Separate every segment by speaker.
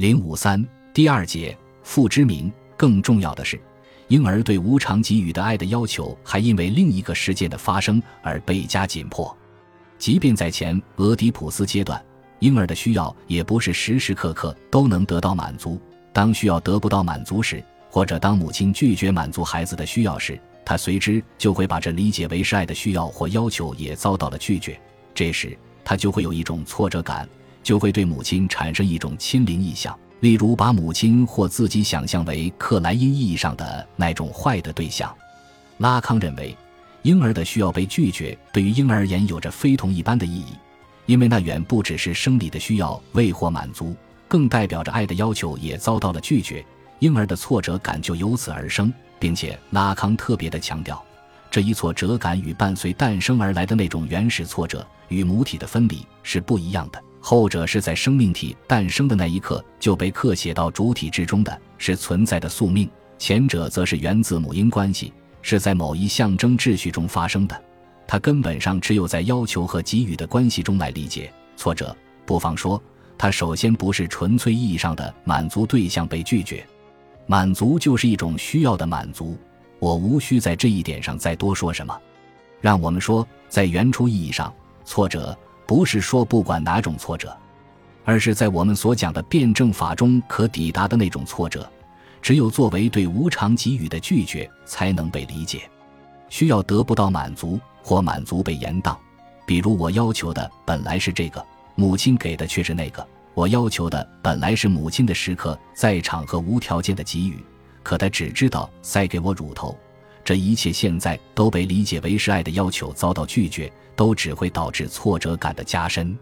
Speaker 1: 零五三第二节父之名。更重要的是，婴儿对无偿给予的爱的要求，还因为另一个事件的发生而倍加紧迫。即便在前俄狄浦斯阶段，婴儿的需要也不是时时刻刻都能得到满足。当需要得不到满足时，或者当母亲拒绝满足孩子的需要时，他随之就会把这理解为是爱的需要或要求也遭到了拒绝。这时，他就会有一种挫折感，就会对母亲产生一种亲临意象，例如把母亲或自己想象为克莱因意义上的那种坏的对象。拉康认为。婴儿的需要被拒绝，对于婴儿而言有着非同一般的意义，因为那远不只是生理的需要未获满足，更代表着爱的要求也遭到了拒绝，婴儿的挫折感就由此而生，并且拉康特别的强调，这一挫折感与伴随诞生而来的那种原始挫折与母体的分离是不一样的，后者是在生命体诞生的那一刻就被刻写到主体之中的，是存在的宿命；前者则是源自母婴关系。是在某一象征秩序中发生的，它根本上只有在要求和给予的关系中来理解。挫折，不妨说，它首先不是纯粹意义上的满足对象被拒绝，满足就是一种需要的满足。我无需在这一点上再多说什么。让我们说，在原初意义上，挫折不是说不管哪种挫折，而是在我们所讲的辩证法中可抵达的那种挫折。只有作为对无偿给予的拒绝，才能被理解。需要得不到满足，或满足被延宕。比如，我要求的本来是这个，母亲给的却是那个；我要求的本来是母亲的时刻在场和无条件的给予，可她只知道塞给我乳头。这一切现在都被理解为是爱的要求遭到拒绝，都只会导致挫折感的加深。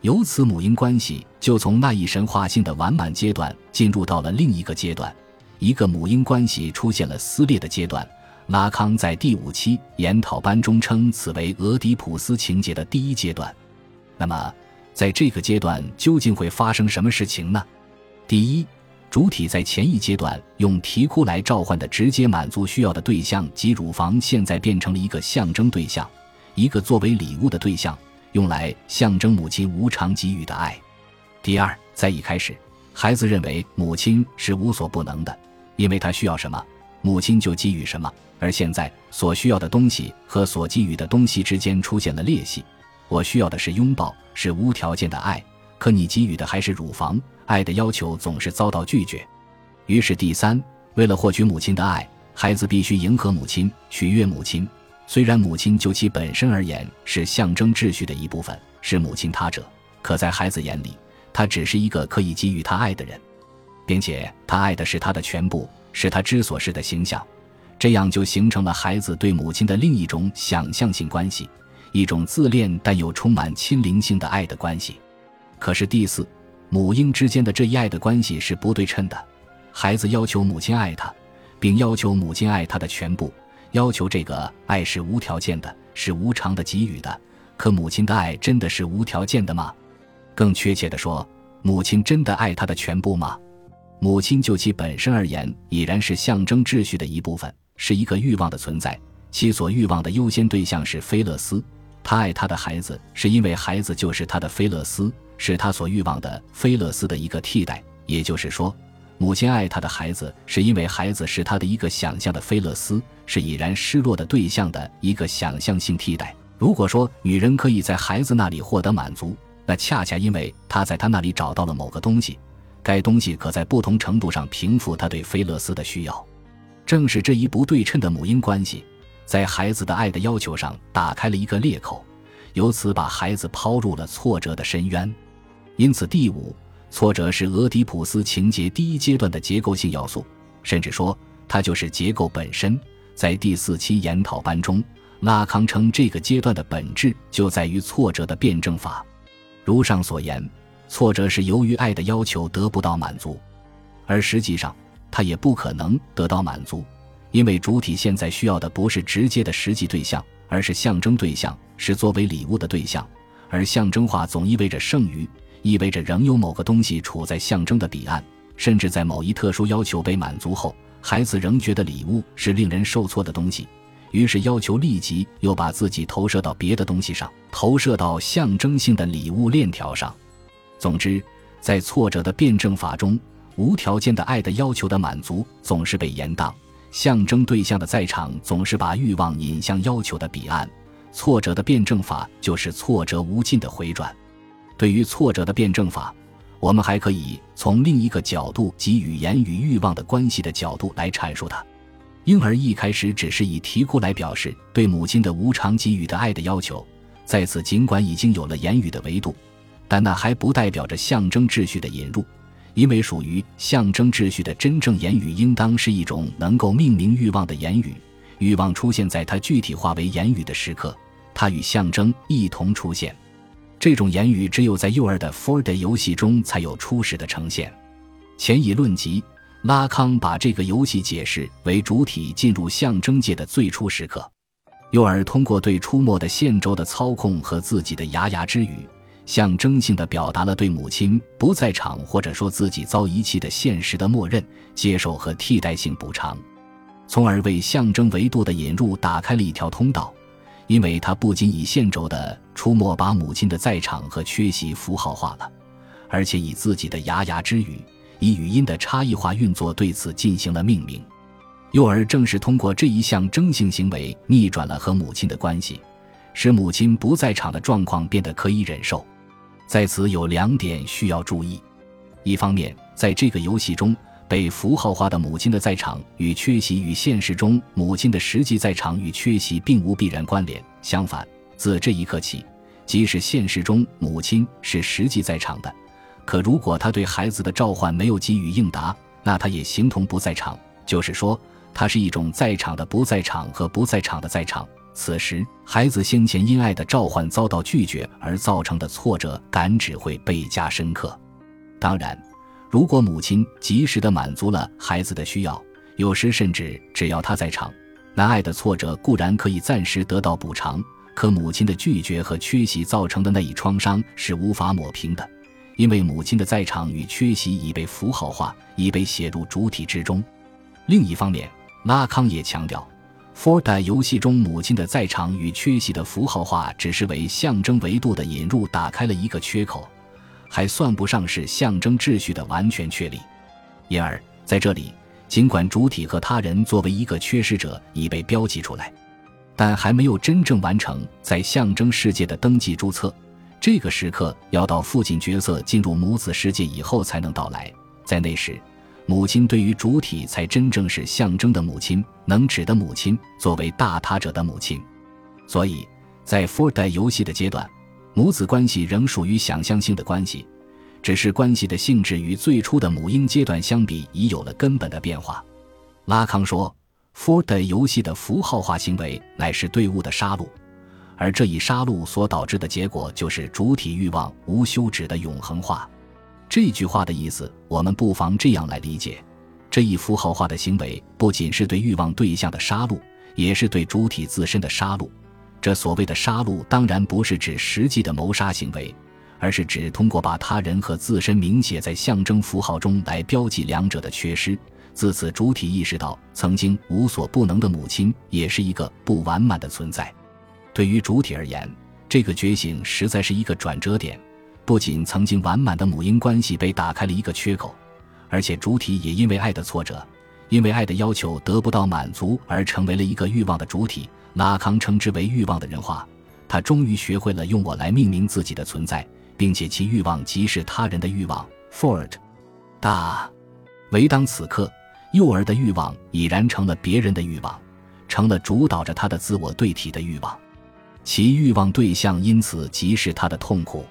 Speaker 1: 由此，母婴关系就从那一神话性的完满阶段进入到了另一个阶段。一个母婴关系出现了撕裂的阶段，拉康在第五期研讨班中称此为俄狄浦斯情节的第一阶段。那么，在这个阶段究竟会发生什么事情呢？第一，主体在前一阶段用啼哭来召唤的直接满足需要的对象及乳房，现在变成了一个象征对象，一个作为礼物的对象，用来象征母亲无偿给予的爱。第二，在一开始，孩子认为母亲是无所不能的。因为他需要什么，母亲就给予什么。而现在所需要的东西和所给予的东西之间出现了裂隙。我需要的是拥抱，是无条件的爱，可你给予的还是乳房。爱的要求总是遭到拒绝。于是第三，为了获取母亲的爱，孩子必须迎合母亲，取悦母亲。虽然母亲就其本身而言是象征秩序的一部分，是母亲他者，可在孩子眼里，他只是一个可以给予他爱的人。并且他爱的是他的全部，是他之所是的形象，这样就形成了孩子对母亲的另一种想象性关系，一种自恋但又充满亲灵性的爱的关系。可是第四，母婴之间的这一爱的关系是不对称的，孩子要求母亲爱他，并要求母亲爱他的全部，要求这个爱是无条件的，是无偿的给予的。可母亲的爱真的是无条件的吗？更确切地说，母亲真的爱他的全部吗？母亲就其本身而言，已然是象征秩序的一部分，是一个欲望的存在。其所欲望的优先对象是菲勒斯，他爱他的孩子，是因为孩子就是他的菲勒斯，是他所欲望的菲勒斯的一个替代。也就是说，母亲爱他的孩子，是因为孩子是他的一个想象的菲勒斯，是已然失落的对象的一个想象性替代。如果说女人可以在孩子那里获得满足，那恰恰因为她在他那里找到了某个东西。该东西可在不同程度上平复她对菲勒斯的需要，正是这一不对称的母婴关系，在孩子的爱的要求上打开了一个裂口，由此把孩子抛入了挫折的深渊。因此，第五，挫折是俄狄浦斯情节第一阶段的结构性要素，甚至说它就是结构本身。在第四期研讨班中，拉康称这个阶段的本质就在于挫折的辩证法。如上所言。挫折是由于爱的要求得不到满足，而实际上他也不可能得到满足，因为主体现在需要的不是直接的实际对象，而是象征对象，是作为礼物的对象。而象征化总意味着剩余，意味着仍有某个东西处在象征的彼岸，甚至在某一特殊要求被满足后，孩子仍觉得礼物是令人受挫的东西，于是要求立即又把自己投射到别的东西上，投射到象征性的礼物链条上。总之，在挫折的辩证法中，无条件的爱的要求的满足总是被延宕，象征对象的在场总是把欲望引向要求的彼岸。挫折的辩证法就是挫折无尽的回转。对于挫折的辩证法，我们还可以从另一个角度及语言与欲望的关系的角度来阐述它。婴儿一开始只是以啼哭来表示对母亲的无偿给予的爱的要求，在此尽管已经有了言语的维度，但那还不代表着象征秩序的引入，因为属于象征秩序的真正言语应当是一种能够命名欲望的言语。欲望出现在它具体化为言语的时刻，它与象征一同出现。这种言语只有在幼儿的 Fordy 游戏中才有初始的呈现。前以论及，拉康把这个游戏解释为主体进入象征界的最初时刻。幼儿通过对出没的线轴的操控和自己的牙牙之语，象征性的表达了对母亲不在场或者说自己遭遗弃的现实的默认、接受和替代性补偿，从而为象征维度的引入打开了一条通道。因为他不仅以线轴的出没把母亲的在场和缺席符号化了，而且以自己的牙牙之语，以语音的差异化运作对此进行了命名。幼儿正是通过这一项征性行为逆转了和母亲的关系，使母亲不在场的状况变得可以忍受。在此有两点需要注意：一方面，在这个游戏中。被符号化的母亲的在场与缺席与现实中母亲的实际在场与缺席并无必然关联。相反，自这一刻起，即使现实中母亲是实际在场的，可如果他对孩子的召唤没有给予应答，那他也形同不在场。就是说，他是一种在场的不在场和不在场的在场。此时，孩子先前因爱的召唤遭到拒绝而造成的挫折感只会倍加深刻。当然。如果母亲及时的满足了孩子的需要，有时甚至只要他在场，那爱的挫折固然可以暂时得到补偿，可母亲的拒绝和缺席造成的那一创伤是无法抹平的，因为母亲的在场与缺席已被符号化，已被写入主体之中。另一方面，拉康也强调，For 代游戏中母亲的在场与缺席的符号化，只是为象征维度的引入打开了一个缺口。还算不上是象征秩序的完全确立，因而在这里，尽管主体和他人作为一个缺失者已被标记出来，但还没有真正完成在象征世界的登记注册。这个时刻要到父亲角色进入母子世界以后才能到来。在那时，母亲对于主体才真正是象征的母亲，能指的母亲，作为大他者的母亲。所以在 Four 代游戏的阶段。母子关系仍属于想象性的关系，只是关系的性质与最初的母婴阶段相比已有了根本的变化。拉康说 f o r d 游戏的符号化行为乃是对物的杀戮，而这一杀戮所导致的结果就是主体欲望无休止的永恒化。这句话的意思，我们不妨这样来理解：这一符号化的行为不仅是对欲望对象的杀戮，也是对主体自身的杀戮。这所谓的杀戮，当然不是指实际的谋杀行为，而是指通过把他人和自身明写在象征符号中来标记两者的缺失。自此，主体意识到曾经无所不能的母亲也是一个不完满的存在。对于主体而言，这个觉醒实在是一个转折点。不仅曾经完满的母婴关系被打开了一个缺口，而且主体也因为爱的挫折，因为爱的要求得不到满足而成为了一个欲望的主体。拉康称之为欲望的人化，他终于学会了用我来命名自己的存在，并且其欲望即是他人的欲望。Ford，大，唯当此刻，幼儿的欲望已然成了别人的欲望，成了主导着他的自我对体的欲望，其欲望对象因此即是他的痛苦。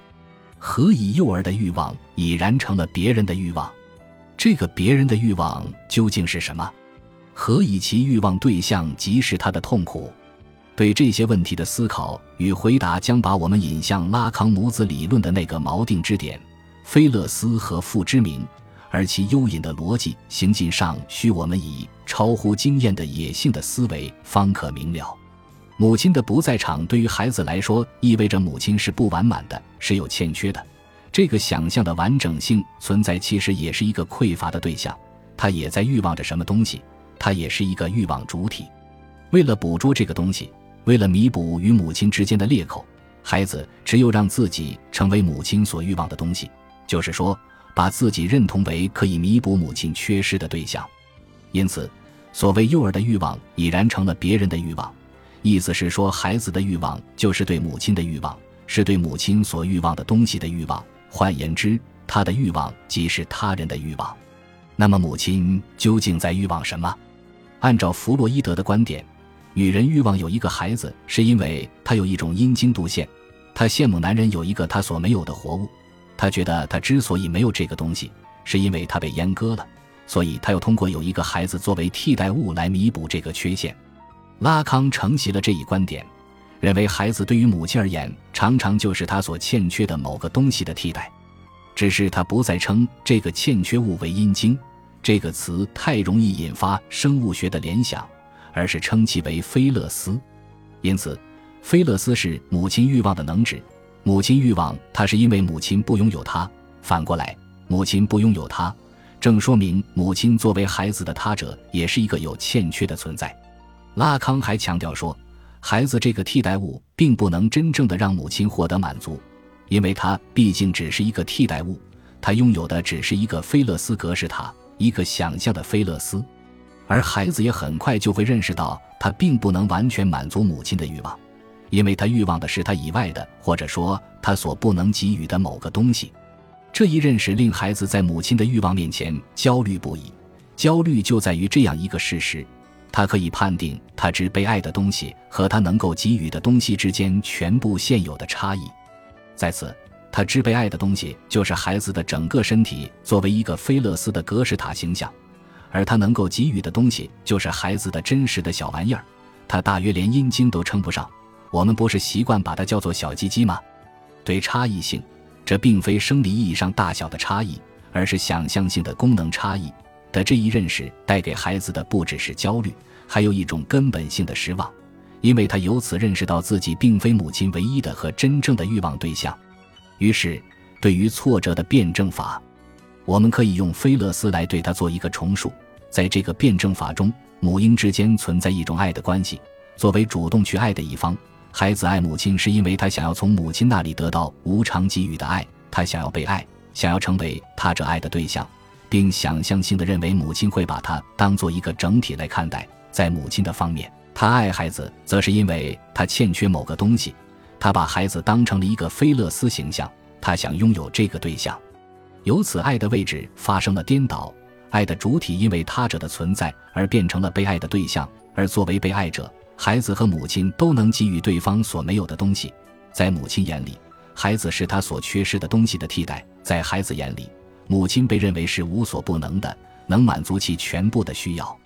Speaker 1: 何以幼儿的欲望已然成了别人的欲望？这个别人的欲望究竟是什么？何以其欲望对象即是他的痛苦？对这些问题的思考与回答，将把我们引向拉康母子理论的那个锚定之点——菲勒斯和父之名，而其幽隐的逻辑行进上，需我们以超乎经验的野性的思维方可明了。母亲的不在场，对于孩子来说，意味着母亲是不完满的，是有欠缺的。这个想象的完整性存在，其实也是一个匮乏的对象，他也在欲望着什么东西，他也是一个欲望主体。为了捕捉这个东西。为了弥补与母亲之间的裂口，孩子只有让自己成为母亲所欲望的东西，就是说，把自己认同为可以弥补母亲缺失的对象。因此，所谓幼儿的欲望已然成了别人的欲望。意思是说，孩子的欲望就是对母亲的欲望，是对母亲所欲望的东西的欲望。换言之，他的欲望即是他人的欲望。那么，母亲究竟在欲望什么？按照弗洛伊德的观点，女人欲望有一个孩子，是因为她有一种阴茎度线。她羡慕男人有一个她所没有的活物。她觉得她之所以没有这个东西，是因为她被阉割了，所以她要通过有一个孩子作为替代物来弥补这个缺陷。拉康承袭了这一观点，认为孩子对于母亲而言，常常就是他所欠缺的某个东西的替代，只是他不再称这个欠缺物为阴茎，这个词太容易引发生物学的联想，而是称其为菲勒斯。因此，菲勒斯是母亲欲望的能指。母亲欲望他是因为母亲不拥有他，反过来，母亲不拥有他，正说明母亲作为孩子的他者，也是一个有欠缺的存在。拉康还强调说，孩子这个替代物并不能真正的让母亲获得满足，因为他毕竟只是一个替代物，他拥有的只是一个菲勒斯格式塔，一个想象的菲勒斯，而孩子也很快就会认识到，他并不能完全满足母亲的欲望，因为他欲望的是他以外的，或者说他所不能给予的某个东西。这一认识令孩子在母亲的欲望面前焦虑不已，焦虑就在于这样一个事实。他可以判定他之被爱的东西和他能够给予的东西之间全部现有的差异，在此，他之被爱的东西就是孩子的整个身体作为一个菲勒斯的格式塔形象，而他能够给予的东西就是孩子的真实的小玩意儿，他大约连阴茎都称不上。我们不是习惯把它叫做小鸡鸡吗？对差异性，这并非生理意义上大小的差异，而是想象性的功能差异。的这一认识带给孩子的不只是焦虑，还有一种根本性的失望，因为他由此认识到自己并非母亲唯一的和真正的欲望对象。于是，对于挫折的辩证法，我们可以用菲勒斯来对他做一个重述。在这个辩证法中，母婴之间存在一种爱的关系。作为主动去爱的一方，孩子爱母亲是因为他想要从母亲那里得到无偿给予的爱，他想要被爱，想要成为他者爱的对象。并想象性的认为母亲会把他当做一个整体来看待，在母亲的方面，他爱孩子，则是因为他欠缺某个东西，他把孩子当成了一个菲勒斯形象，他想拥有这个对象，由此爱的位置发生了颠倒，爱的主体因为他者的存在而变成了被爱的对象，而作为被爱者，孩子和母亲都能给予对方所没有的东西，在母亲眼里，孩子是他所缺失的东西的替代，在孩子眼里。母亲被认为是无所不能的，能满足其全部的需要。